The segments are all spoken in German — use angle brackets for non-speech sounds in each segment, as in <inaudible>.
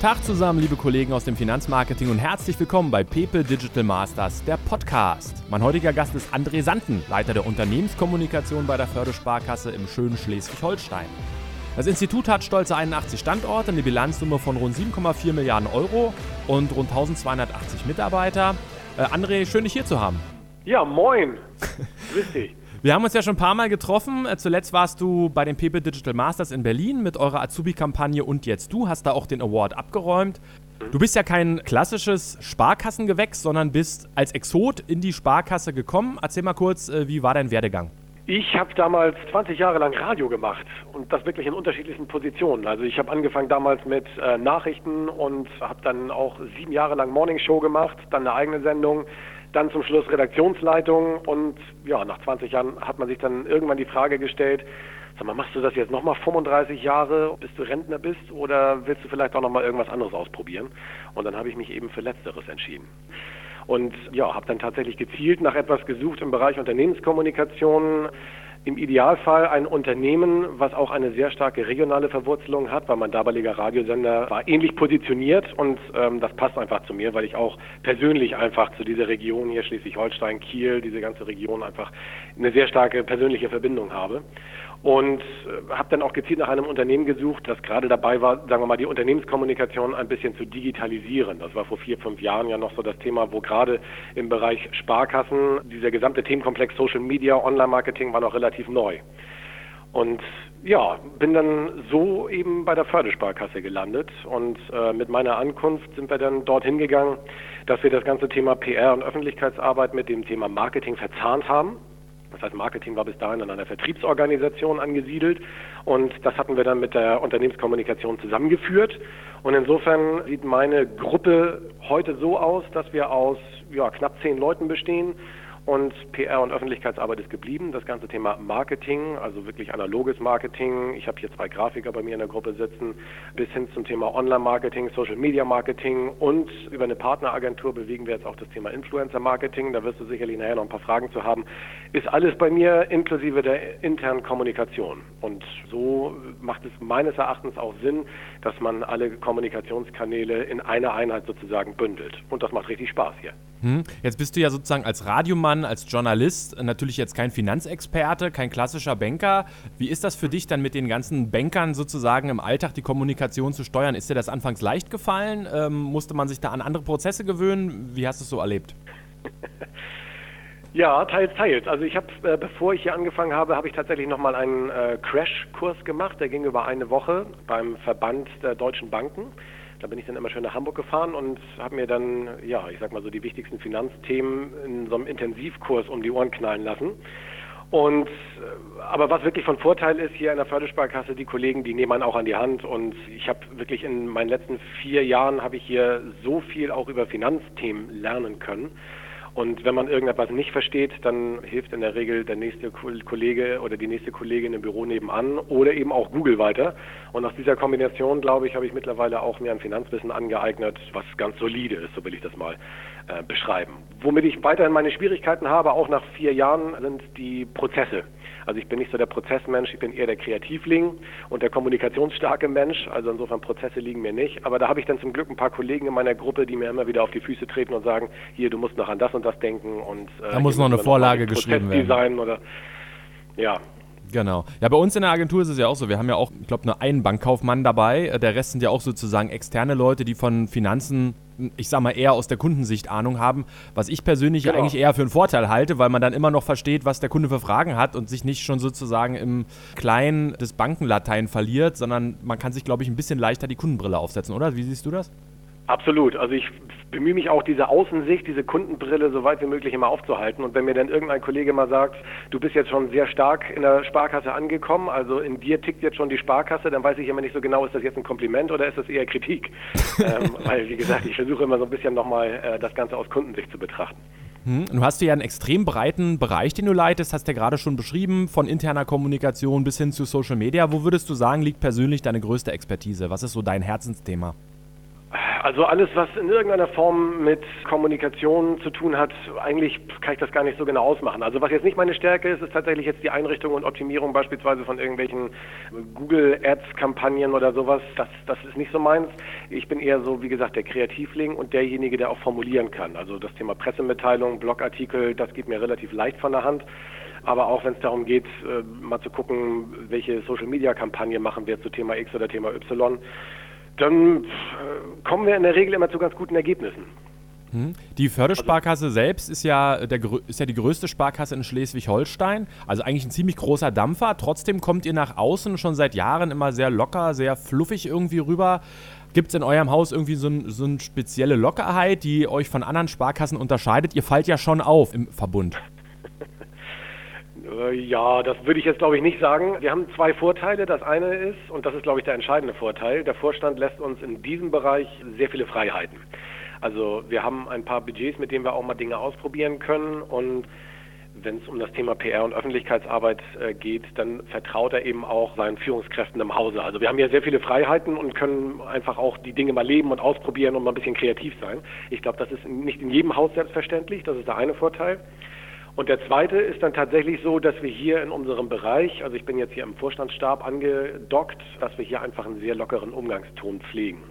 Tag zusammen, liebe Kollegen aus dem Finanzmarketing und herzlich willkommen bei Pepe Digital Masters, der Podcast. Mein heutiger Gast ist André Santen, Leiter der Unternehmenskommunikation bei der Fördersparkasse im schönen Schleswig-Holstein. Das Institut hat stolze 81 Standorte, eine Bilanzsumme von rund 7,4 Milliarden Euro und rund 1280 Mitarbeiter. Äh, André, schön dich hier zu haben. Ja, moin. <laughs> Grüß dich. Wir haben uns ja schon ein paar Mal getroffen. Äh, zuletzt warst du bei den Pepe Digital Masters in Berlin mit eurer Azubi-Kampagne und jetzt du hast da auch den Award abgeräumt. Du bist ja kein klassisches Sparkassengewächs, sondern bist als Exot in die Sparkasse gekommen. Erzähl mal kurz, äh, wie war dein Werdegang? Ich habe damals 20 Jahre lang Radio gemacht und das wirklich in unterschiedlichen Positionen. Also ich habe angefangen damals mit äh, Nachrichten und habe dann auch sieben Jahre lang Morning Show gemacht, dann eine eigene Sendung, dann zum Schluss Redaktionsleitung und ja, nach 20 Jahren hat man sich dann irgendwann die Frage gestellt, sag mal, machst du das jetzt nochmal 35 Jahre, bis du Rentner bist oder willst du vielleicht auch nochmal irgendwas anderes ausprobieren? Und dann habe ich mich eben für Letzteres entschieden. Und ja, habe dann tatsächlich gezielt nach etwas gesucht im Bereich Unternehmenskommunikation, im Idealfall ein Unternehmen, was auch eine sehr starke regionale Verwurzelung hat, weil mein damaliger Radiosender war ähnlich positioniert und ähm, das passt einfach zu mir, weil ich auch persönlich einfach zu dieser Region hier Schleswig-Holstein, Kiel, diese ganze Region einfach eine sehr starke persönliche Verbindung habe und äh, habe dann auch gezielt nach einem Unternehmen gesucht, das gerade dabei war, sagen wir mal, die Unternehmenskommunikation ein bisschen zu digitalisieren. Das war vor vier, fünf Jahren ja noch so das Thema, wo gerade im Bereich Sparkassen dieser gesamte Themenkomplex Social Media, Online-Marketing war noch relativ neu. Und ja, bin dann so eben bei der Fördersparkasse gelandet und äh, mit meiner Ankunft sind wir dann dorthin gegangen, dass wir das ganze Thema PR und Öffentlichkeitsarbeit mit dem Thema Marketing verzahnt haben. Das heißt, Marketing war bis dahin in einer Vertriebsorganisation angesiedelt und das hatten wir dann mit der Unternehmenskommunikation zusammengeführt. Und insofern sieht meine Gruppe heute so aus, dass wir aus ja, knapp zehn Leuten bestehen und PR und Öffentlichkeitsarbeit ist geblieben. Das ganze Thema Marketing, also wirklich analoges Marketing. Ich habe hier zwei Grafiker bei mir in der Gruppe sitzen, bis hin zum Thema Online-Marketing, Social-Media-Marketing und über eine Partneragentur bewegen wir jetzt auch das Thema Influencer-Marketing. Da wirst du sicherlich nachher noch ein paar Fragen zu haben. Ist alles bei mir inklusive der internen Kommunikation. Und so macht es meines Erachtens auch Sinn, dass man alle Kommunikationskanäle in einer Einheit sozusagen bündelt. Und das macht richtig Spaß hier. Hm. Jetzt bist du ja sozusagen als Radiomann, als Journalist natürlich jetzt kein Finanzexperte, kein klassischer Banker. Wie ist das für dich dann mit den ganzen Bankern sozusagen im Alltag die Kommunikation zu steuern? Ist dir das anfangs leicht gefallen? Ähm, musste man sich da an andere Prozesse gewöhnen? Wie hast du es so erlebt? <laughs> Ja, teils, teils. Also ich habe, äh, bevor ich hier angefangen habe, habe ich tatsächlich nochmal einen äh, Crash-Kurs gemacht. Der ging über eine Woche beim Verband der deutschen Banken. Da bin ich dann immer schön nach Hamburg gefahren und habe mir dann, ja, ich sag mal so die wichtigsten Finanzthemen in so einem Intensivkurs um die Ohren knallen lassen. Und äh, aber was wirklich von Vorteil ist hier in der Fördersparkasse, die Kollegen, die nehmen einen auch an die Hand. Und ich habe wirklich in meinen letzten vier Jahren habe ich hier so viel auch über Finanzthemen lernen können. Und wenn man irgendetwas nicht versteht, dann hilft in der Regel der nächste Kollege oder die nächste Kollegin im Büro nebenan oder eben auch Google weiter. Und aus dieser Kombination, glaube ich, habe ich mittlerweile auch mir ein Finanzwissen angeeignet, was ganz solide ist, so will ich das mal äh, beschreiben. Womit ich weiterhin meine Schwierigkeiten habe, auch nach vier Jahren, sind die Prozesse. Also ich bin nicht so der Prozessmensch, ich bin eher der Kreativling und der kommunikationsstarke Mensch. Also insofern Prozesse liegen mir nicht. Aber da habe ich dann zum Glück ein paar Kollegen in meiner Gruppe, die mir immer wieder auf die Füße treten und sagen, hier, du musst noch an das und das denken und äh, da muss noch eine Vorlage geschrieben werden. Oder, ja, Genau. Ja, bei uns in der Agentur ist es ja auch so. Wir haben ja auch, ich glaube, nur einen Bankkaufmann dabei. Der Rest sind ja auch sozusagen externe Leute, die von Finanzen, ich sag mal, eher aus der Kundensicht Ahnung haben. Was ich persönlich genau. eigentlich eher für einen Vorteil halte, weil man dann immer noch versteht, was der Kunde für Fragen hat und sich nicht schon sozusagen im Kleinen des Bankenlatein verliert, sondern man kann sich, glaube ich, ein bisschen leichter die Kundenbrille aufsetzen, oder? Wie siehst du das? Absolut. Also ich bemühe mich auch, diese Außensicht, diese Kundenbrille so weit wie möglich immer aufzuhalten. Und wenn mir dann irgendein Kollege mal sagt, du bist jetzt schon sehr stark in der Sparkasse angekommen, also in dir tickt jetzt schon die Sparkasse, dann weiß ich immer nicht so genau, ist das jetzt ein Kompliment oder ist das eher Kritik? <laughs> ähm, weil, wie gesagt, ich versuche immer so ein bisschen nochmal äh, das Ganze aus Kundensicht zu betrachten. Hm, du hast ja einen extrem breiten Bereich, den du leitest, hast ja gerade schon beschrieben, von interner Kommunikation bis hin zu Social Media. Wo würdest du sagen, liegt persönlich deine größte Expertise? Was ist so dein Herzensthema? Also alles, was in irgendeiner Form mit Kommunikation zu tun hat, eigentlich kann ich das gar nicht so genau ausmachen. Also was jetzt nicht meine Stärke ist, ist tatsächlich jetzt die Einrichtung und Optimierung beispielsweise von irgendwelchen Google Ads Kampagnen oder sowas. Das, das ist nicht so meins. Ich bin eher so, wie gesagt, der Kreativling und derjenige, der auch formulieren kann. Also das Thema Pressemitteilung, Blogartikel, das geht mir relativ leicht von der Hand. Aber auch wenn es darum geht, äh, mal zu gucken, welche Social-Media-Kampagne machen wir zu Thema X oder Thema Y, dann äh, kommen wir in der Regel immer zu ganz guten Ergebnissen. Hm. Die Fördersparkasse also, selbst ist ja, der, ist ja die größte Sparkasse in Schleswig-Holstein, also eigentlich ein ziemlich großer Dampfer. Trotzdem kommt ihr nach außen schon seit Jahren immer sehr locker, sehr fluffig irgendwie rüber. Gibt es in eurem Haus irgendwie so, ein, so eine spezielle Lockerheit, die euch von anderen Sparkassen unterscheidet? Ihr fallt ja schon auf im Verbund. Äh, ja, das würde ich jetzt glaube ich nicht sagen. Wir haben zwei Vorteile. Das eine ist, und das ist glaube ich der entscheidende Vorteil, der Vorstand lässt uns in diesem Bereich sehr viele Freiheiten. Also wir haben ein paar Budgets, mit denen wir auch mal Dinge ausprobieren können und wenn es um das Thema PR und Öffentlichkeitsarbeit äh, geht, dann vertraut er eben auch seinen Führungskräften im Hause. Also wir haben ja sehr viele Freiheiten und können einfach auch die Dinge mal leben und ausprobieren und mal ein bisschen kreativ sein. Ich glaube, das ist nicht in jedem Haus selbstverständlich. Das ist der eine Vorteil. Und der zweite ist dann tatsächlich so, dass wir hier in unserem Bereich, also ich bin jetzt hier im Vorstandsstab angedockt, dass wir hier einfach einen sehr lockeren Umgangston pflegen.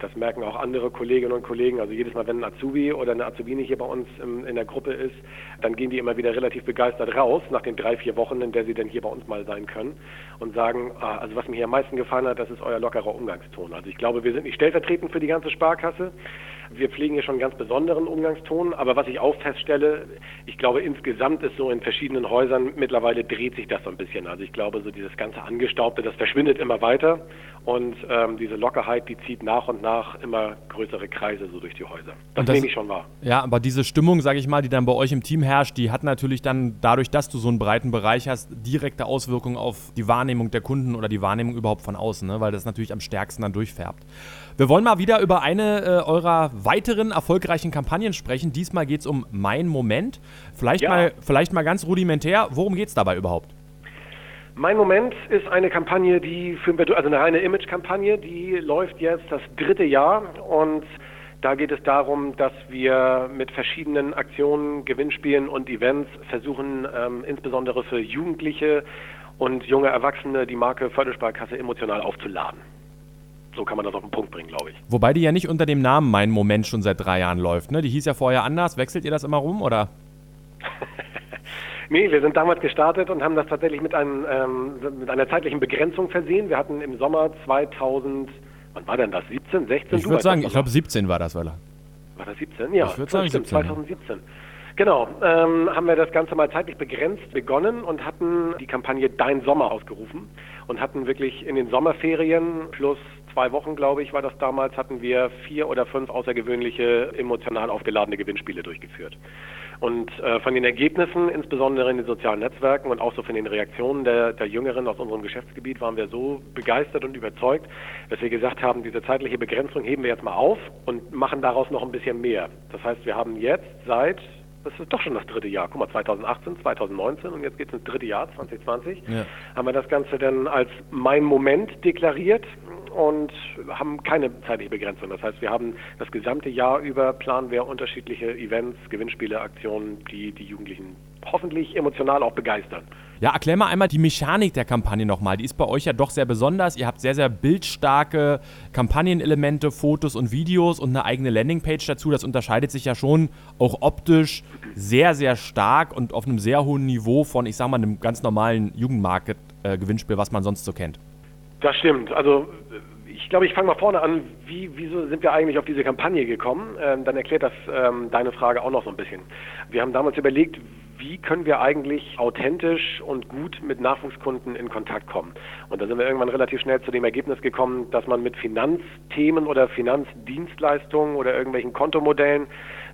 Das merken auch andere Kolleginnen und Kollegen. Also jedes Mal, wenn ein Azubi oder eine Azubine hier bei uns in, der Gruppe ist, dann gehen die immer wieder relativ begeistert raus nach den drei, vier Wochen, in der sie dann hier bei uns mal sein können und sagen, ah, also was mir hier am meisten gefallen hat, das ist euer lockerer Umgangston. Also ich glaube, wir sind nicht stellvertretend für die ganze Sparkasse. Wir pflegen hier schon einen ganz besonderen Umgangston, aber was ich auch feststelle, ich glaube insgesamt ist so in verschiedenen Häusern mittlerweile dreht sich das so ein bisschen. Also ich glaube, so dieses ganze Angestaubte, das verschwindet immer weiter und ähm, diese Lockerheit, die zieht nach und nach immer größere Kreise so durch die Häuser. Das, das nehme ich schon wahr. Ja, aber diese Stimmung, sage ich mal, die dann bei euch im Team herrscht, die hat natürlich dann dadurch, dass du so einen breiten Bereich hast, direkte Auswirkungen auf die Wahrnehmung der Kunden oder die Wahrnehmung überhaupt von außen, ne? weil das natürlich am stärksten dann durchfärbt. Wir wollen mal wieder über eine äh, eurer weiteren erfolgreichen Kampagnen sprechen. Diesmal geht es um Mein Moment. Vielleicht, ja. mal, vielleicht mal ganz rudimentär, worum geht es dabei überhaupt? Mein Moment ist eine Kampagne, die für, also eine reine Image-Kampagne, die läuft jetzt das dritte Jahr und da geht es darum, dass wir mit verschiedenen Aktionen, Gewinnspielen und Events versuchen, ähm, insbesondere für Jugendliche und junge Erwachsene die Marke Fördersparkasse emotional aufzuladen. So kann man das auf den Punkt bringen, glaube ich. Wobei die ja nicht unter dem Namen Mein Moment schon seit drei Jahren läuft. Ne? Die hieß ja vorher anders. Wechselt ihr das immer rum oder? <laughs> nee, wir sind damals gestartet und haben das tatsächlich mit, einem, ähm, mit einer zeitlichen Begrenzung versehen. Wir hatten im Sommer 2000, wann war denn das? 17, 16? Ich würde sagen, ich glaube 17 war das, weil War das 17? Ja, ich würde sagen stimmt, 17, 2017. Genau, ähm, haben wir das Ganze mal zeitlich begrenzt begonnen und hatten die Kampagne Dein Sommer ausgerufen und hatten wirklich in den Sommerferien plus zwei Wochen, glaube ich, war das damals, hatten wir vier oder fünf außergewöhnliche emotional aufgeladene Gewinnspiele durchgeführt. Und äh, von den Ergebnissen, insbesondere in den sozialen Netzwerken und auch so von den Reaktionen der, der Jüngeren aus unserem Geschäftsgebiet, waren wir so begeistert und überzeugt, dass wir gesagt haben, diese zeitliche Begrenzung heben wir jetzt mal auf und machen daraus noch ein bisschen mehr. Das heißt, wir haben jetzt seit das ist doch schon das dritte Jahr. Guck mal, 2018, 2019 und jetzt geht es ins dritte Jahr, 2020. Ja. Haben wir das Ganze dann als mein Moment deklariert und haben keine zeitliche Begrenzung. Das heißt, wir haben das gesamte Jahr über planen wir unterschiedliche Events, Gewinnspiele, Aktionen, die die Jugendlichen hoffentlich emotional auch begeistern. Ja, erklär mal einmal die Mechanik der Kampagne nochmal. Die ist bei euch ja doch sehr besonders. Ihr habt sehr, sehr bildstarke Kampagnenelemente, Fotos und Videos und eine eigene Landingpage dazu. Das unterscheidet sich ja schon auch optisch sehr, sehr stark und auf einem sehr hohen Niveau von, ich sag mal, einem ganz normalen Jugendmarket-Gewinnspiel, was man sonst so kennt. Das stimmt. Also ich glaube, ich fange mal vorne an. Wie, wieso sind wir eigentlich auf diese Kampagne gekommen? Ähm, dann erklärt das ähm, deine Frage auch noch so ein bisschen. Wir haben damals überlegt, wie können wir eigentlich authentisch und gut mit Nachwuchskunden in Kontakt kommen. Und da sind wir irgendwann relativ schnell zu dem Ergebnis gekommen, dass man mit Finanzthemen oder Finanzdienstleistungen oder irgendwelchen Kontomodellen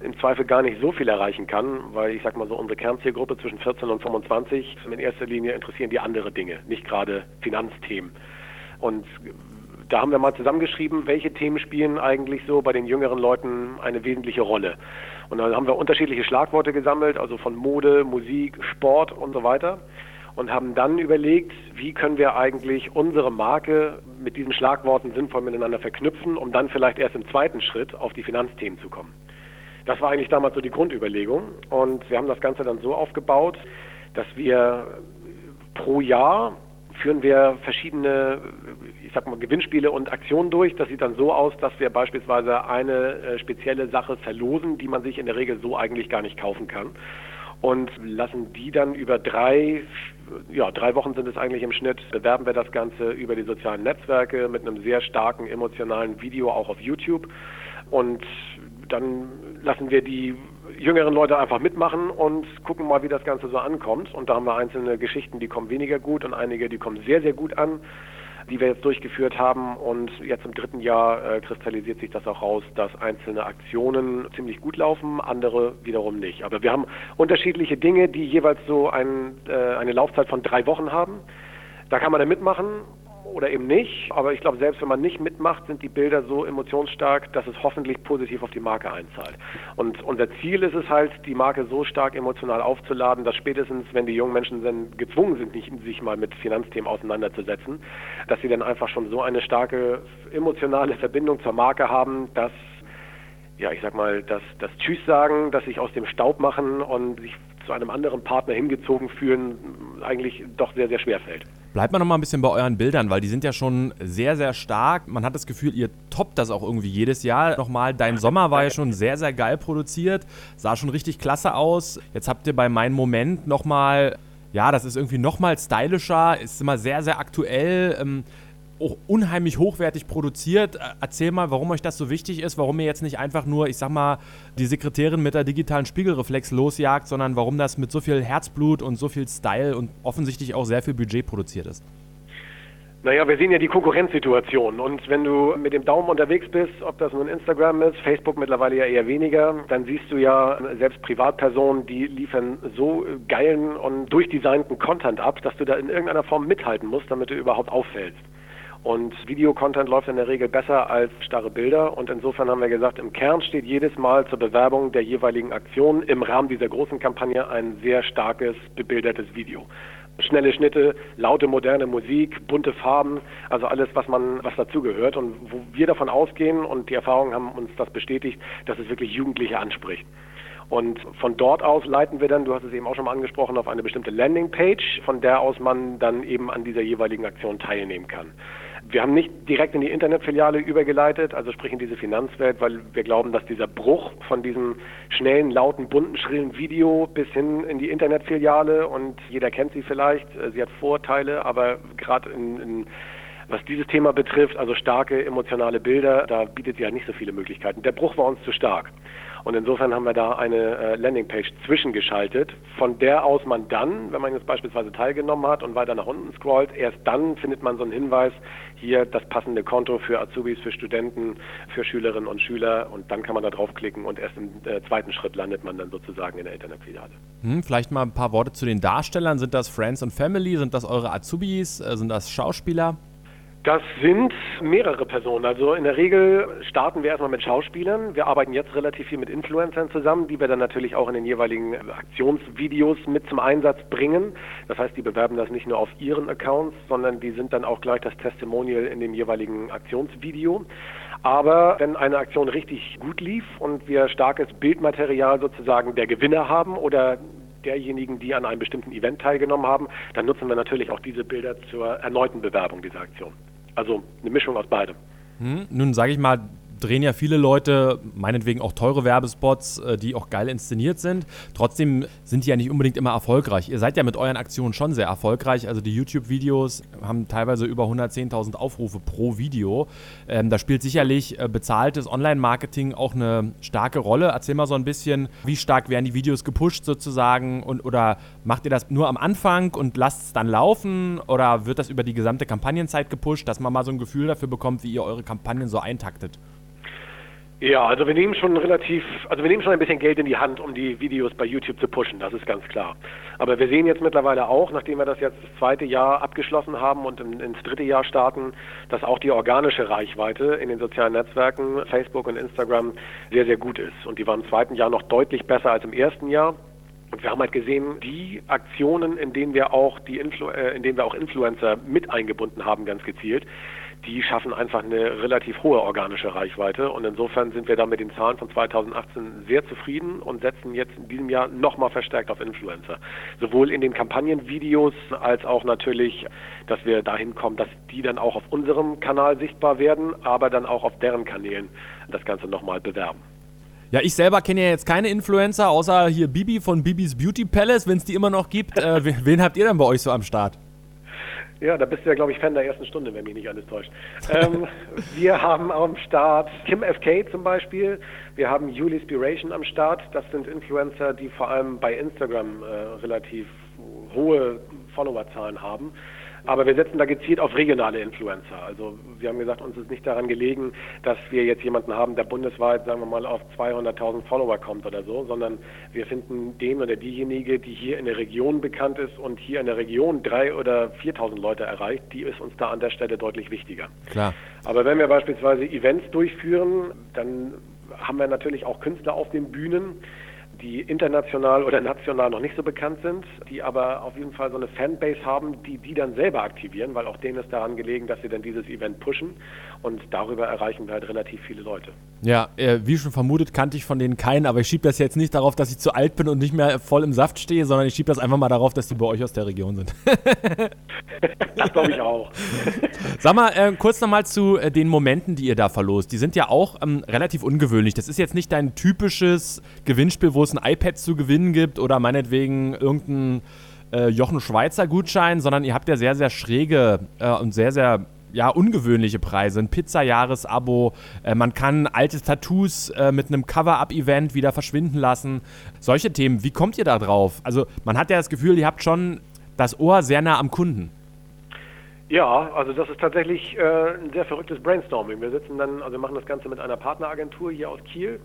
im Zweifel gar nicht so viel erreichen kann, weil ich sag mal so, unsere Kernzielgruppe zwischen 14 und 25 in erster Linie interessieren die andere Dinge, nicht gerade Finanzthemen. Und da haben wir mal zusammengeschrieben, welche Themen spielen eigentlich so bei den jüngeren Leuten eine wesentliche Rolle. Und dann haben wir unterschiedliche Schlagworte gesammelt, also von Mode, Musik, Sport und so weiter. und haben dann überlegt, wie können wir eigentlich unsere Marke mit diesen Schlagworten sinnvoll miteinander verknüpfen, um dann vielleicht erst im zweiten Schritt auf die Finanzthemen zu kommen. Das war eigentlich damals so die Grundüberlegung und wir haben das Ganze dann so aufgebaut, dass wir pro Jahr führen wir verschiedene, ich sag mal, Gewinnspiele und Aktionen durch. Das sieht dann so aus, dass wir beispielsweise eine äh, spezielle Sache verlosen, die man sich in der Regel so eigentlich gar nicht kaufen kann. Und lassen die dann über drei, ja, drei Wochen sind es eigentlich im Schnitt, bewerben wir das Ganze über die sozialen Netzwerke mit einem sehr starken emotionalen Video auch auf YouTube. Und dann lassen wir die jüngeren Leute einfach mitmachen und gucken mal, wie das Ganze so ankommt. Und da haben wir einzelne Geschichten, die kommen weniger gut und einige, die kommen sehr, sehr gut an, die wir jetzt durchgeführt haben. Und jetzt im dritten Jahr äh, kristallisiert sich das auch raus, dass einzelne Aktionen ziemlich gut laufen, andere wiederum nicht. Aber wir haben unterschiedliche Dinge, die jeweils so ein, äh, eine Laufzeit von drei Wochen haben. Da kann man dann mitmachen oder eben nicht. Aber ich glaube, selbst wenn man nicht mitmacht, sind die Bilder so emotionsstark, dass es hoffentlich positiv auf die Marke einzahlt. Und unser Ziel ist es halt, die Marke so stark emotional aufzuladen, dass spätestens, wenn die jungen Menschen dann gezwungen sind, sich mal mit Finanzthemen auseinanderzusetzen, dass sie dann einfach schon so eine starke emotionale Verbindung zur Marke haben, dass ja, ich sag mal, das, das Tschüss sagen, dass sich aus dem Staub machen und sich zu einem anderen Partner hingezogen fühlen, eigentlich doch sehr, sehr schwer fällt. Bleibt mal noch mal ein bisschen bei euren Bildern, weil die sind ja schon sehr, sehr stark. Man hat das Gefühl, ihr toppt das auch irgendwie jedes Jahr. Nochmal, Dein Sommer war ja schon sehr, sehr geil produziert, sah schon richtig klasse aus. Jetzt habt ihr bei Mein Moment nochmal, ja, das ist irgendwie nochmal stylischer, ist immer sehr, sehr aktuell. Ähm, auch unheimlich hochwertig produziert. Äh, erzähl mal, warum euch das so wichtig ist, warum ihr jetzt nicht einfach nur, ich sag mal, die Sekretärin mit der digitalen Spiegelreflex losjagt, sondern warum das mit so viel Herzblut und so viel Style und offensichtlich auch sehr viel Budget produziert ist. Naja, wir sehen ja die Konkurrenzsituation und wenn du mit dem Daumen unterwegs bist, ob das nun Instagram ist, Facebook mittlerweile ja eher weniger, dann siehst du ja selbst Privatpersonen, die liefern so geilen und durchdesignten Content ab, dass du da in irgendeiner Form mithalten musst, damit du überhaupt auffällst. Und Videocontent läuft in der Regel besser als starre Bilder. Und insofern haben wir gesagt, im Kern steht jedes Mal zur Bewerbung der jeweiligen Aktion im Rahmen dieser großen Kampagne ein sehr starkes, bebildertes Video. Schnelle Schnitte, laute moderne Musik, bunte Farben, also alles, was man, was dazugehört. Und wo wir davon ausgehen und die Erfahrungen haben uns das bestätigt, dass es wirklich Jugendliche anspricht. Und von dort aus leiten wir dann, du hast es eben auch schon mal angesprochen, auf eine bestimmte Landingpage, von der aus man dann eben an dieser jeweiligen Aktion teilnehmen kann. Wir haben nicht direkt in die Internetfiliale übergeleitet, also sprich in diese Finanzwelt, weil wir glauben, dass dieser Bruch von diesem schnellen, lauten, bunten, schrillen Video bis hin in die Internetfiliale und jeder kennt sie vielleicht, äh, sie hat Vorteile, aber gerade in, in was dieses Thema betrifft, also starke emotionale Bilder, da bietet sie halt nicht so viele Möglichkeiten. Der Bruch war uns zu stark. Und insofern haben wir da eine äh, Landingpage zwischengeschaltet, von der aus man dann, wenn man jetzt beispielsweise teilgenommen hat und weiter nach unten scrollt, erst dann findet man so einen Hinweis, hier das passende Konto für Azubis, für Studenten, für Schülerinnen und Schüler und dann kann man da draufklicken und erst im äh, zweiten Schritt landet man dann sozusagen in der Internetfiliale. Hm, vielleicht mal ein paar Worte zu den Darstellern. Sind das Friends und Family? Sind das eure Azubis? Äh, sind das Schauspieler? Das sind mehrere Personen. Also in der Regel starten wir erstmal mit Schauspielern. Wir arbeiten jetzt relativ viel mit Influencern zusammen, die wir dann natürlich auch in den jeweiligen Aktionsvideos mit zum Einsatz bringen. Das heißt, die bewerben das nicht nur auf ihren Accounts, sondern die sind dann auch gleich das Testimonial in dem jeweiligen Aktionsvideo. Aber wenn eine Aktion richtig gut lief und wir starkes Bildmaterial sozusagen der Gewinner haben oder derjenigen, die an einem bestimmten Event teilgenommen haben, dann nutzen wir natürlich auch diese Bilder zur erneuten Bewerbung dieser Aktion. Also eine Mischung aus beidem. Hm, nun sage ich mal, drehen ja viele Leute, meinetwegen auch teure Werbespots, äh, die auch geil inszeniert sind. Trotzdem sind die ja nicht unbedingt immer erfolgreich. Ihr seid ja mit euren Aktionen schon sehr erfolgreich. Also die YouTube-Videos haben teilweise über 110.000 Aufrufe pro Video. Ähm, da spielt sicherlich äh, bezahltes Online-Marketing auch eine starke Rolle. Erzähl mal so ein bisschen, wie stark werden die Videos gepusht sozusagen und oder macht ihr das nur am Anfang und lasst es dann laufen oder wird das über die gesamte Kampagnenzeit gepusht, dass man mal so ein Gefühl dafür bekommt, wie ihr eure Kampagnen so eintaktet? Ja, also wir nehmen schon relativ, also wir nehmen schon ein bisschen Geld in die Hand, um die Videos bei YouTube zu pushen, das ist ganz klar. Aber wir sehen jetzt mittlerweile auch, nachdem wir das jetzt das zweite Jahr abgeschlossen haben und in, ins dritte Jahr starten, dass auch die organische Reichweite in den sozialen Netzwerken, Facebook und Instagram, sehr, sehr gut ist. Und die war im zweiten Jahr noch deutlich besser als im ersten Jahr. Und wir haben halt gesehen, die Aktionen, in denen wir auch die Influ äh, in denen wir auch Influencer mit eingebunden haben, ganz gezielt, die schaffen einfach eine relativ hohe organische Reichweite. Und insofern sind wir da mit den Zahlen von 2018 sehr zufrieden und setzen jetzt in diesem Jahr nochmal verstärkt auf Influencer. Sowohl in den Kampagnenvideos als auch natürlich, dass wir dahin kommen, dass die dann auch auf unserem Kanal sichtbar werden, aber dann auch auf deren Kanälen das Ganze nochmal bewerben. Ja, ich selber kenne ja jetzt keine Influencer, außer hier Bibi von Bibis Beauty Palace, wenn es die immer noch gibt. Äh, wen habt ihr denn bei euch so am Start? Ja, da bist du ja, glaube ich, Fan der ersten Stunde, wenn mich nicht alles täuscht. ähm, <laughs> wir haben am Start Kim FK zum Beispiel. Wir haben Julie Spiration am Start. Das sind Influencer, die vor allem bei Instagram äh, relativ hohe Followerzahlen haben. Aber wir setzen da gezielt auf regionale Influencer. Also wir haben gesagt, uns ist nicht daran gelegen, dass wir jetzt jemanden haben, der bundesweit, sagen wir mal, auf 200.000 Follower kommt oder so, sondern wir finden den oder diejenige, die hier in der Region bekannt ist und hier in der Region drei oder 4.000 Leute erreicht, die ist uns da an der Stelle deutlich wichtiger. Klar. Aber wenn wir beispielsweise Events durchführen, dann haben wir natürlich auch Künstler auf den Bühnen, die international oder national noch nicht so bekannt sind, die aber auf jeden Fall so eine Fanbase haben, die die dann selber aktivieren, weil auch denen ist daran gelegen, dass sie dann dieses Event pushen und darüber erreichen wir halt relativ viele Leute. Ja, äh, wie schon vermutet, kannte ich von denen keinen, aber ich schiebe das jetzt nicht darauf, dass ich zu alt bin und nicht mehr voll im Saft stehe, sondern ich schiebe das einfach mal darauf, dass die bei euch aus der Region sind. <laughs> das glaube ich auch. <laughs> Sag mal, äh, kurz nochmal zu äh, den Momenten, die ihr da verlost. Die sind ja auch ähm, relativ ungewöhnlich. Das ist jetzt nicht dein typisches Gewinnspiel, wo es ein iPad zu gewinnen gibt oder meinetwegen irgendein äh, Jochen Schweizer Gutschein, sondern ihr habt ja sehr, sehr schräge äh, und sehr, sehr ja, ungewöhnliche Preise. Ein Pizza-Jahresabo. Äh, man kann alte Tattoos äh, mit einem Cover-Up-Event wieder verschwinden lassen. Solche Themen. Wie kommt ihr da drauf? Also, man hat ja das Gefühl, ihr habt schon das Ohr sehr nah am Kunden. Ja, also das ist tatsächlich äh, ein sehr verrücktes Brainstorming. Wir sitzen dann, also wir machen das Ganze mit einer Partneragentur hier aus Kiel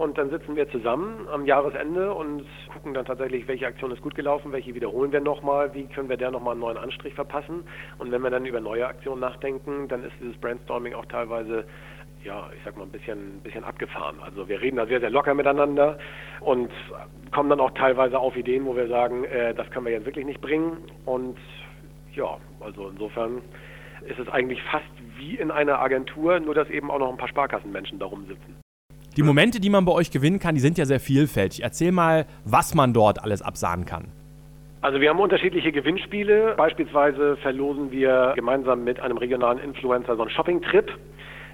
und dann sitzen wir zusammen am Jahresende und gucken dann tatsächlich, welche Aktion ist gut gelaufen, welche wiederholen wir nochmal, wie können wir der nochmal einen neuen Anstrich verpassen. Und wenn wir dann über neue Aktionen nachdenken, dann ist dieses Brainstorming auch teilweise ja, ich sag mal, ein bisschen, ein bisschen abgefahren. Also wir reden da sehr, sehr locker miteinander und kommen dann auch teilweise auf Ideen, wo wir sagen, äh, das können wir jetzt wirklich nicht bringen. Und ja, also insofern ist es eigentlich fast wie in einer Agentur, nur dass eben auch noch ein paar Sparkassenmenschen darum sitzen. Die Momente, die man bei euch gewinnen kann, die sind ja sehr vielfältig. Erzähl mal, was man dort alles absahnen kann. Also wir haben unterschiedliche Gewinnspiele. Beispielsweise verlosen wir gemeinsam mit einem regionalen Influencer so einen Shopping-Trip.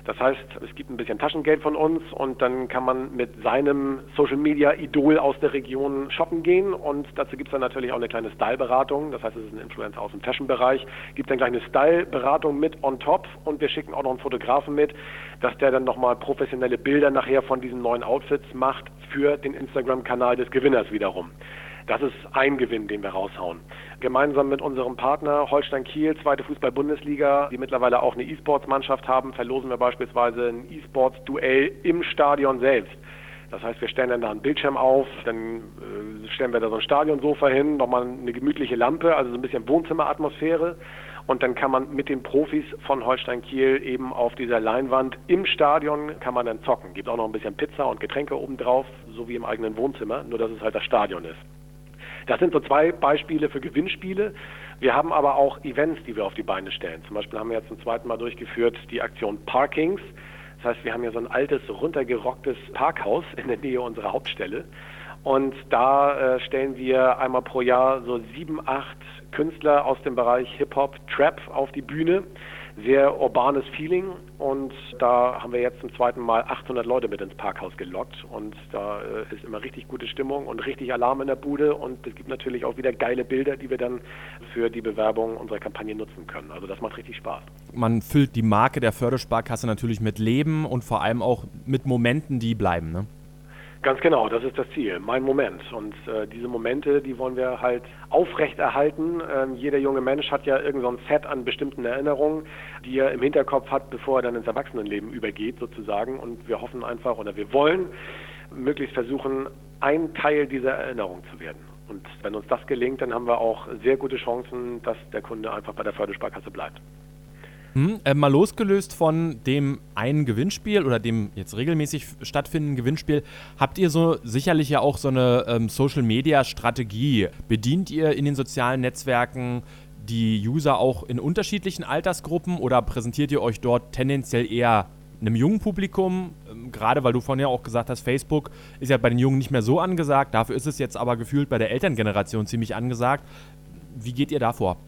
Das heißt, es gibt ein bisschen Taschengeld von uns und dann kann man mit seinem Social Media Idol aus der Region shoppen gehen und dazu gibt es dann natürlich auch eine kleine Style-Beratung. Das heißt, es ist ein Influencer aus dem Fashion-Bereich, gibt dann gleich eine Style-Beratung mit on top und wir schicken auch noch einen Fotografen mit, dass der dann nochmal professionelle Bilder nachher von diesen neuen Outfits macht für den Instagram-Kanal des Gewinners wiederum. Das ist ein Gewinn, den wir raushauen. Gemeinsam mit unserem Partner Holstein Kiel, zweite Fußball-Bundesliga, die mittlerweile auch eine E-Sports-Mannschaft haben, verlosen wir beispielsweise ein E-Sports-Duell im Stadion selbst. Das heißt, wir stellen dann da einen Bildschirm auf, dann äh, stellen wir da so ein Stadionsofa hin, nochmal eine gemütliche Lampe, also so ein bisschen Wohnzimmeratmosphäre. Und dann kann man mit den Profis von Holstein Kiel eben auf dieser Leinwand im Stadion kann man dann zocken. Gibt auch noch ein bisschen Pizza und Getränke obendrauf, so wie im eigenen Wohnzimmer, nur dass es halt das Stadion ist. Das sind so zwei Beispiele für Gewinnspiele. Wir haben aber auch Events, die wir auf die Beine stellen. Zum Beispiel haben wir jetzt zum zweiten Mal durchgeführt die Aktion Parkings. Das heißt, wir haben ja so ein altes, runtergerocktes Parkhaus in der Nähe unserer Hauptstelle. Und da äh, stellen wir einmal pro Jahr so sieben, acht Künstler aus dem Bereich Hip-Hop, Trap auf die Bühne sehr urbanes Feeling und da haben wir jetzt zum zweiten Mal 800 Leute mit ins Parkhaus gelockt und da äh, ist immer richtig gute Stimmung und richtig Alarm in der Bude und es gibt natürlich auch wieder geile Bilder, die wir dann für die Bewerbung unserer Kampagne nutzen können. Also das macht richtig Spaß. Man füllt die Marke der Fördersparkasse natürlich mit Leben und vor allem auch mit Momenten, die bleiben, ne? Ganz genau, das ist das Ziel, mein Moment. Und äh, diese Momente, die wollen wir halt aufrechterhalten. Ähm, jeder junge Mensch hat ja irgendein so Set an bestimmten Erinnerungen, die er im Hinterkopf hat, bevor er dann ins Erwachsenenleben übergeht, sozusagen. Und wir hoffen einfach oder wir wollen möglichst versuchen, ein Teil dieser Erinnerung zu werden. Und wenn uns das gelingt, dann haben wir auch sehr gute Chancen, dass der Kunde einfach bei der Fördersparkasse bleibt. Hm, äh, mal losgelöst von dem einen Gewinnspiel oder dem jetzt regelmäßig stattfindenden Gewinnspiel, habt ihr so sicherlich ja auch so eine ähm, Social-Media-Strategie. Bedient ihr in den sozialen Netzwerken die User auch in unterschiedlichen Altersgruppen oder präsentiert ihr euch dort tendenziell eher einem jungen Publikum, ähm, gerade weil du vorhin ja auch gesagt hast, Facebook ist ja bei den Jungen nicht mehr so angesagt, dafür ist es jetzt aber gefühlt bei der Elterngeneration ziemlich angesagt. Wie geht ihr da vor?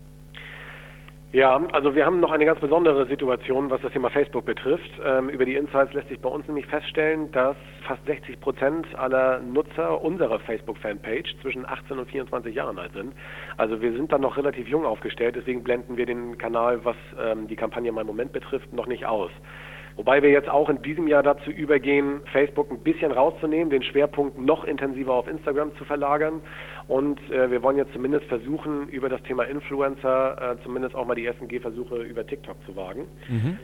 Ja, also wir haben noch eine ganz besondere Situation, was das Thema Facebook betrifft. Ähm, über die Insights lässt sich bei uns nämlich feststellen, dass fast 60 Prozent aller Nutzer unserer Facebook-Fanpage zwischen 18 und 24 Jahren alt sind. Also wir sind da noch relativ jung aufgestellt, deswegen blenden wir den Kanal, was ähm, die Kampagne im Moment betrifft, noch nicht aus. Wobei wir jetzt auch in diesem Jahr dazu übergehen, Facebook ein bisschen rauszunehmen, den Schwerpunkt noch intensiver auf Instagram zu verlagern. Und äh, wir wollen jetzt zumindest versuchen, über das Thema Influencer äh, zumindest auch mal die ersten Gehversuche über TikTok zu wagen. Mhm.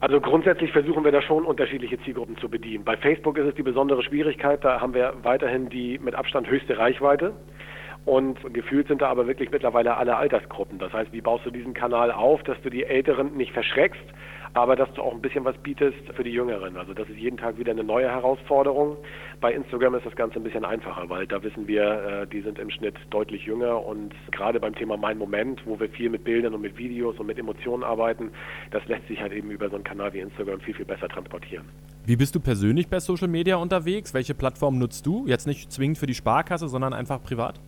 Also grundsätzlich versuchen wir da schon unterschiedliche Zielgruppen zu bedienen. Bei Facebook ist es die besondere Schwierigkeit, da haben wir weiterhin die mit Abstand höchste Reichweite. Und gefühlt sind da aber wirklich mittlerweile alle Altersgruppen. Das heißt, wie baust du diesen Kanal auf, dass du die Älteren nicht verschreckst, aber dass du auch ein bisschen was bietest für die Jüngeren. Also das ist jeden Tag wieder eine neue Herausforderung. Bei Instagram ist das Ganze ein bisschen einfacher, weil da wissen wir, äh, die sind im Schnitt deutlich jünger und gerade beim Thema Mein Moment, wo wir viel mit Bildern und mit Videos und mit Emotionen arbeiten, das lässt sich halt eben über so einen Kanal wie Instagram viel, viel besser transportieren. Wie bist du persönlich bei Social Media unterwegs? Welche Plattform nutzt du? Jetzt nicht zwingend für die Sparkasse, sondern einfach privat?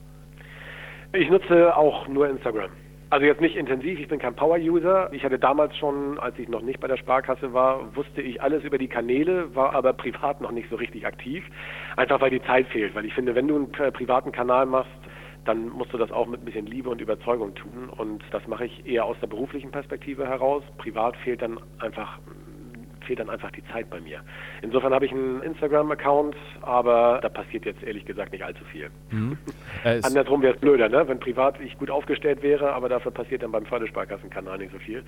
Ich nutze auch nur Instagram. Also jetzt nicht intensiv, ich bin kein Power-User. Ich hatte damals schon, als ich noch nicht bei der Sparkasse war, wusste ich alles über die Kanäle, war aber <laughs> privat noch nicht so richtig aktiv. Einfach weil die Zeit fehlt. Weil ich finde, wenn du einen privaten Kanal machst, dann musst du das auch mit ein bisschen Liebe und Überzeugung tun. Und das mache ich eher aus der beruflichen Perspektive heraus. Privat fehlt dann einfach fehlt dann einfach die Zeit bei mir. Insofern habe ich einen Instagram-Account, aber da passiert jetzt ehrlich gesagt nicht allzu viel. Mhm. <laughs> Äh, Andersrum wäre es blöder, ne? wenn privat ich gut aufgestellt wäre, aber dafür passiert dann beim Fördersparkassenkanal nicht so viel.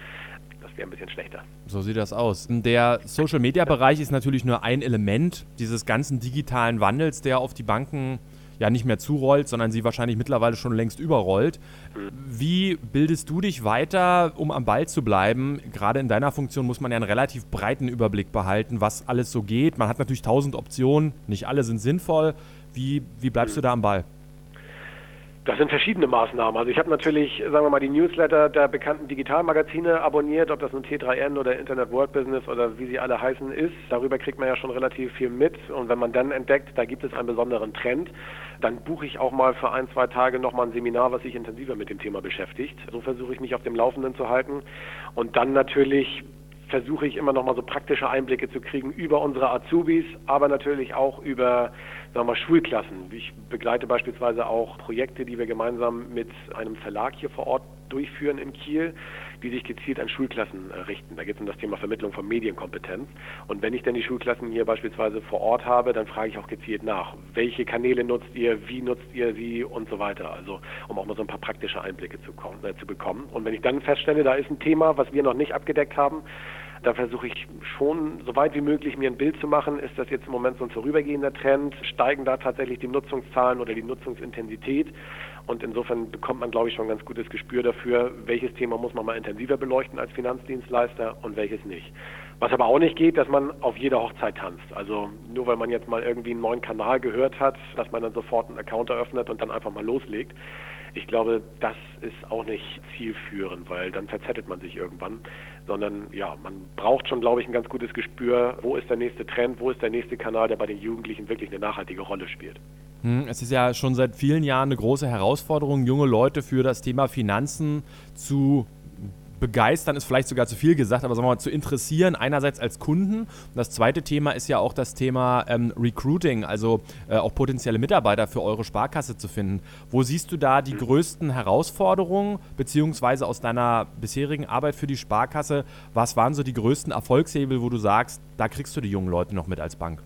Das wäre ein bisschen schlechter. So sieht das aus. Der Social-Media-Bereich ist natürlich nur ein Element dieses ganzen digitalen Wandels, der auf die Banken ja nicht mehr zurollt, sondern sie wahrscheinlich mittlerweile schon längst überrollt. Wie bildest du dich weiter, um am Ball zu bleiben? Gerade in deiner Funktion muss man ja einen relativ breiten Überblick behalten, was alles so geht. Man hat natürlich tausend Optionen, nicht alle sind sinnvoll. Wie, wie bleibst du da am Ball? Das sind verschiedene Maßnahmen. Also ich habe natürlich, sagen wir mal, die Newsletter der bekannten Digitalmagazine abonniert, ob das nun T3N oder Internet World Business oder wie sie alle heißen ist. Darüber kriegt man ja schon relativ viel mit. Und wenn man dann entdeckt, da gibt es einen besonderen Trend, dann buche ich auch mal für ein, zwei Tage nochmal ein Seminar, was sich intensiver mit dem Thema beschäftigt. So versuche ich mich auf dem Laufenden zu halten. Und dann natürlich versuche ich immer noch mal so praktische Einblicke zu kriegen über unsere Azubis, aber natürlich auch über sagen wir Schulklassen. Ich begleite beispielsweise auch Projekte, die wir gemeinsam mit einem Verlag hier vor Ort durchführen in Kiel, die sich gezielt an Schulklassen äh, richten. Da geht es um das Thema Vermittlung von Medienkompetenz. Und wenn ich dann die Schulklassen hier beispielsweise vor Ort habe, dann frage ich auch gezielt nach, welche Kanäle nutzt ihr, wie nutzt ihr sie und so weiter. Also um auch mal so ein paar praktische Einblicke zu, kommen, äh, zu bekommen. Und wenn ich dann feststelle, da ist ein Thema, was wir noch nicht abgedeckt haben, da versuche ich schon so weit wie möglich mir ein Bild zu machen, ist das jetzt im Moment so ein vorübergehender Trend, steigen da tatsächlich die Nutzungszahlen oder die Nutzungsintensität und insofern bekommt man, glaube ich, schon ein ganz gutes Gespür dafür, welches Thema muss man mal intensiver beleuchten als Finanzdienstleister und welches nicht. Was aber auch nicht geht, dass man auf jeder Hochzeit tanzt. Also nur weil man jetzt mal irgendwie einen neuen Kanal gehört hat, dass man dann sofort einen Account eröffnet und dann einfach mal loslegt. Ich glaube, das ist auch nicht zielführend, weil dann verzettelt man sich irgendwann, sondern ja, man braucht schon, glaube ich, ein ganz gutes Gespür, wo ist der nächste Trend, wo ist der nächste Kanal, der bei den Jugendlichen wirklich eine nachhaltige Rolle spielt. Hm, es ist ja schon seit vielen Jahren eine große Herausforderung, junge Leute für das Thema Finanzen zu begeistern ist vielleicht sogar zu viel gesagt, aber sagen wir mal zu interessieren, einerseits als Kunden. Und das zweite Thema ist ja auch das Thema ähm, Recruiting, also äh, auch potenzielle Mitarbeiter für eure Sparkasse zu finden. Wo siehst du da die größten Herausforderungen, beziehungsweise aus deiner bisherigen Arbeit für die Sparkasse, was waren so die größten Erfolgshebel, wo du sagst, da kriegst du die jungen Leute noch mit als Bank?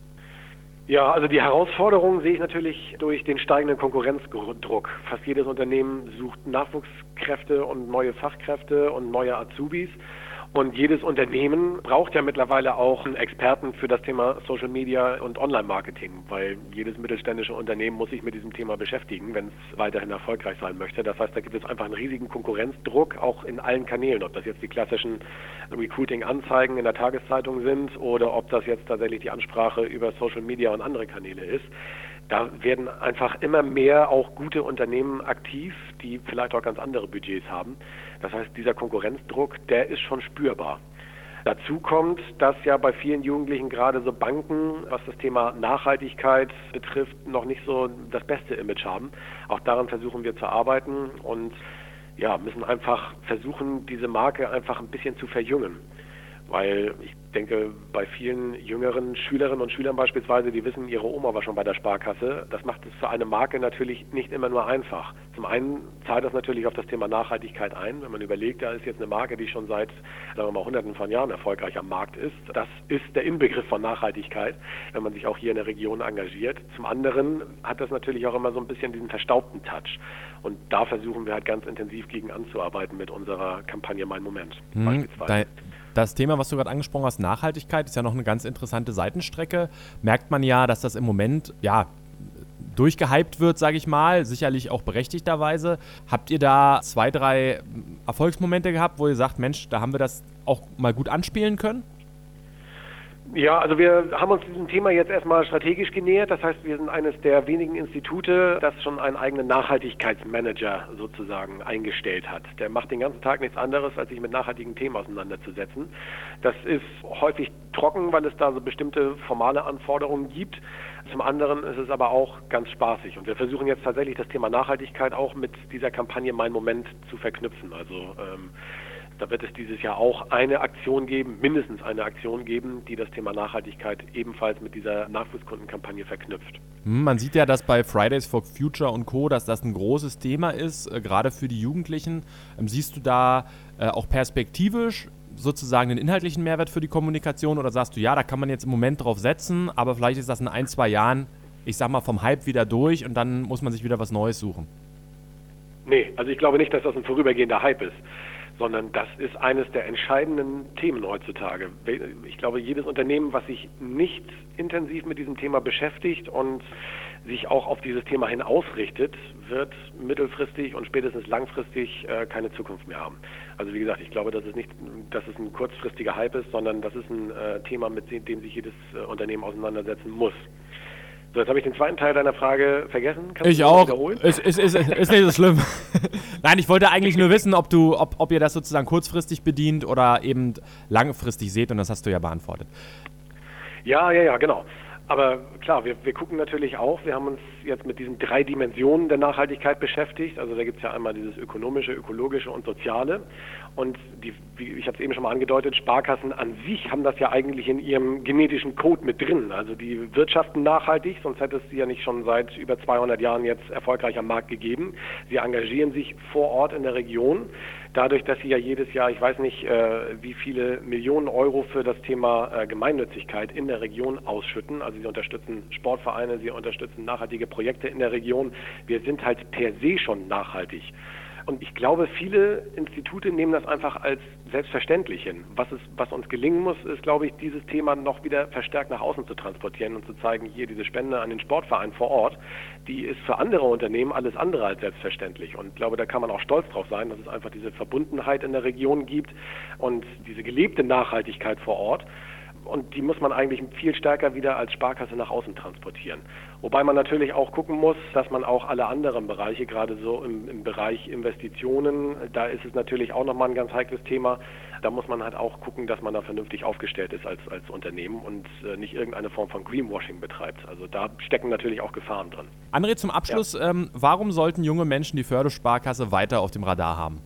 Ja, also die Herausforderung sehe ich natürlich durch den steigenden Konkurrenzdruck. Fast jedes Unternehmen sucht Nachwuchskräfte und neue Fachkräfte und neue Azubis. Und jedes Unternehmen braucht ja mittlerweile auch einen Experten für das Thema Social Media und Online-Marketing, weil jedes mittelständische Unternehmen muss sich mit diesem Thema beschäftigen, wenn es weiterhin erfolgreich sein möchte. Das heißt, da gibt es einfach einen riesigen Konkurrenzdruck, auch in allen Kanälen, ob das jetzt die klassischen Recruiting-Anzeigen in der Tageszeitung sind oder ob das jetzt tatsächlich die Ansprache über Social Media und andere Kanäle ist. Da werden einfach immer mehr auch gute Unternehmen aktiv, die vielleicht auch ganz andere Budgets haben. Das heißt, dieser Konkurrenzdruck, der ist schon spürbar. Dazu kommt, dass ja bei vielen Jugendlichen gerade so Banken, was das Thema Nachhaltigkeit betrifft, noch nicht so das beste Image haben. Auch daran versuchen wir zu arbeiten und ja, müssen einfach versuchen, diese Marke einfach ein bisschen zu verjüngen. Weil ich denke, bei vielen jüngeren Schülerinnen und Schülern beispielsweise, die wissen, ihre Oma war schon bei der Sparkasse. Das macht es für eine Marke natürlich nicht immer nur einfach. Zum einen zahlt das natürlich auf das Thema Nachhaltigkeit ein. Wenn man überlegt, da ist jetzt eine Marke, die schon seit, sagen wir mal, hunderten von Jahren erfolgreich am Markt ist. Das ist der Inbegriff von Nachhaltigkeit, wenn man sich auch hier in der Region engagiert. Zum anderen hat das natürlich auch immer so ein bisschen diesen verstaubten Touch. Und da versuchen wir halt ganz intensiv gegen anzuarbeiten mit unserer Kampagne Mein Moment hm, beispielsweise. Das Thema, was du gerade angesprochen hast, Nachhaltigkeit, ist ja noch eine ganz interessante Seitenstrecke. Merkt man ja, dass das im Moment, ja, durchgehypt wird, sage ich mal, sicherlich auch berechtigterweise. Habt ihr da zwei, drei Erfolgsmomente gehabt, wo ihr sagt, Mensch, da haben wir das auch mal gut anspielen können? Ja, also wir haben uns diesem Thema jetzt erstmal strategisch genähert. Das heißt, wir sind eines der wenigen Institute, das schon einen eigenen Nachhaltigkeitsmanager sozusagen eingestellt hat. Der macht den ganzen Tag nichts anderes, als sich mit nachhaltigen Themen auseinanderzusetzen. Das ist häufig trocken, weil es da so bestimmte formale Anforderungen gibt. Zum anderen ist es aber auch ganz spaßig. Und wir versuchen jetzt tatsächlich das Thema Nachhaltigkeit auch mit dieser Kampagne Mein Moment zu verknüpfen. Also ähm, da wird es dieses Jahr auch eine Aktion geben, mindestens eine Aktion geben, die das Thema Nachhaltigkeit ebenfalls mit dieser Nachwuchskundenkampagne verknüpft. Hm, man sieht ja, dass bei Fridays for Future und Co., dass das ein großes Thema ist, äh, gerade für die Jugendlichen. Ähm, siehst du da äh, auch perspektivisch sozusagen den inhaltlichen Mehrwert für die Kommunikation oder sagst du, ja, da kann man jetzt im Moment drauf setzen, aber vielleicht ist das in ein, zwei Jahren, ich sag mal, vom Hype wieder durch und dann muss man sich wieder was Neues suchen? Nee, also ich glaube nicht, dass das ein vorübergehender Hype ist sondern das ist eines der entscheidenden Themen heutzutage. Ich glaube, jedes Unternehmen, was sich nicht intensiv mit diesem Thema beschäftigt und sich auch auf dieses Thema hin ausrichtet, wird mittelfristig und spätestens langfristig äh, keine Zukunft mehr haben. Also wie gesagt, ich glaube, dass es nicht, dass es ein kurzfristiger Hype ist, sondern das ist ein äh, Thema, mit dem sich jedes äh, Unternehmen auseinandersetzen muss. So, jetzt habe ich den zweiten Teil deiner Frage vergessen. Kannst ich auch. Ist, ist, ist, ist nicht so schlimm. <laughs> Nein, ich wollte eigentlich nur wissen, ob, du, ob, ob ihr das sozusagen kurzfristig bedient oder eben langfristig seht und das hast du ja beantwortet. Ja, ja, ja, genau. Aber klar, wir, wir gucken natürlich auch, wir haben uns jetzt mit diesen drei Dimensionen der Nachhaltigkeit beschäftigt. Also da gibt es ja einmal dieses ökonomische, ökologische und soziale. Und die, wie, ich habe es eben schon mal angedeutet, Sparkassen an sich haben das ja eigentlich in ihrem genetischen Code mit drin. Also die wirtschaften nachhaltig, sonst hätte es sie ja nicht schon seit über 200 Jahren jetzt erfolgreich am Markt gegeben. Sie engagieren sich vor Ort in der Region. Dadurch, dass sie ja jedes Jahr, ich weiß nicht, äh, wie viele Millionen Euro für das Thema äh, Gemeinnützigkeit in der Region ausschütten. Also sie unterstützen Sportvereine, sie unterstützen nachhaltige Projekte in der Region. Wir sind halt per se schon nachhaltig. Und ich glaube, viele Institute nehmen das einfach als selbstverständlich hin. Was, es, was uns gelingen muss, ist, glaube ich, dieses Thema noch wieder verstärkt nach außen zu transportieren und zu zeigen, hier diese Spende an den Sportverein vor Ort, die ist für andere Unternehmen alles andere als selbstverständlich. Und ich glaube, da kann man auch stolz drauf sein, dass es einfach diese Verbundenheit in der Region gibt und diese gelebte Nachhaltigkeit vor Ort und die muss man eigentlich viel stärker wieder als Sparkasse nach außen transportieren. Wobei man natürlich auch gucken muss, dass man auch alle anderen Bereiche, gerade so im, im Bereich Investitionen, da ist es natürlich auch nochmal ein ganz heikles Thema. Da muss man halt auch gucken, dass man da vernünftig aufgestellt ist als, als Unternehmen und äh, nicht irgendeine Form von Greenwashing betreibt. Also da stecken natürlich auch Gefahren drin. André, zum Abschluss, ja. ähm, warum sollten junge Menschen die Fördersparkasse weiter auf dem Radar haben?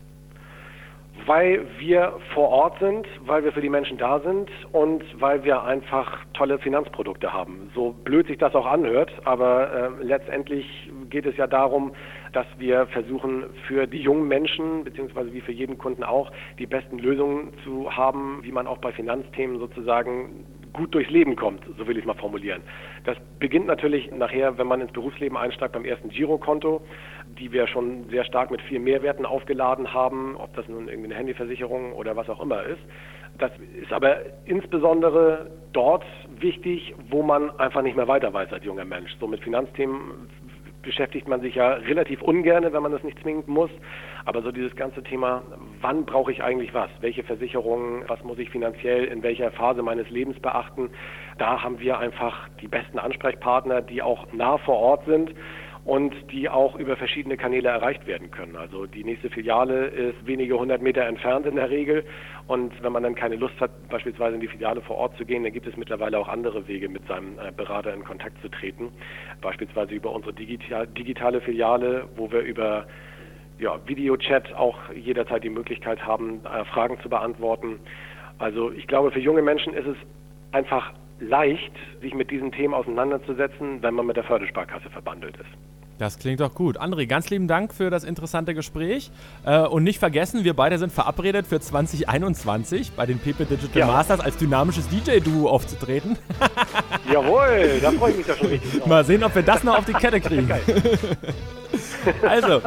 Weil wir vor Ort sind, weil wir für die Menschen da sind und weil wir einfach tolle Finanzprodukte haben. So blöd sich das auch anhört, aber äh, letztendlich geht es ja darum, dass wir versuchen, für die jungen Menschen, beziehungsweise wie für jeden Kunden auch, die besten Lösungen zu haben, wie man auch bei Finanzthemen sozusagen gut durchs Leben kommt, so will ich es mal formulieren. Das beginnt natürlich nachher, wenn man ins Berufsleben einsteigt, beim ersten Girokonto, die wir schon sehr stark mit vielen Mehrwerten aufgeladen haben, ob das nun irgendwie eine Handyversicherung oder was auch immer ist. Das ist aber insbesondere dort wichtig, wo man einfach nicht mehr weiter weiß als junger Mensch. So mit Finanzthemen beschäftigt man sich ja relativ ungern, wenn man das nicht zwingend muss. Aber so dieses ganze Thema, wann brauche ich eigentlich was? Welche Versicherungen? Was muss ich finanziell in welcher Phase meines Lebens beachten? Da haben wir einfach die besten Ansprechpartner, die auch nah vor Ort sind und die auch über verschiedene Kanäle erreicht werden können. Also die nächste Filiale ist wenige hundert Meter entfernt in der Regel und wenn man dann keine Lust hat, beispielsweise in die Filiale vor Ort zu gehen, dann gibt es mittlerweile auch andere Wege, mit seinem äh, Berater in Kontakt zu treten. Beispielsweise über unsere digital, digitale Filiale, wo wir über ja, Videochat auch jederzeit die Möglichkeit haben, äh, Fragen zu beantworten. Also ich glaube, für junge Menschen ist es einfach leicht, sich mit diesen Themen auseinanderzusetzen, wenn man mit der Fördersparkasse verbandelt ist. Das klingt doch gut. André, ganz lieben Dank für das interessante Gespräch. Äh, und nicht vergessen, wir beide sind verabredet für 2021 bei den Pepe Digital ja. Masters als dynamisches DJ-Duo aufzutreten. <laughs> <laughs> Jawohl, da freue ich mich ja schon richtig drauf. Mal sehen, ob wir das noch auf die Kette kriegen. <laughs> also,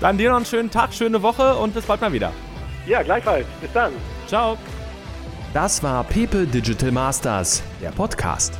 dann dir noch einen schönen Tag, schöne Woche und bis bald mal wieder. Ja, gleichfalls. Bis dann. Ciao. Das war Pepe Digital Masters, der Podcast.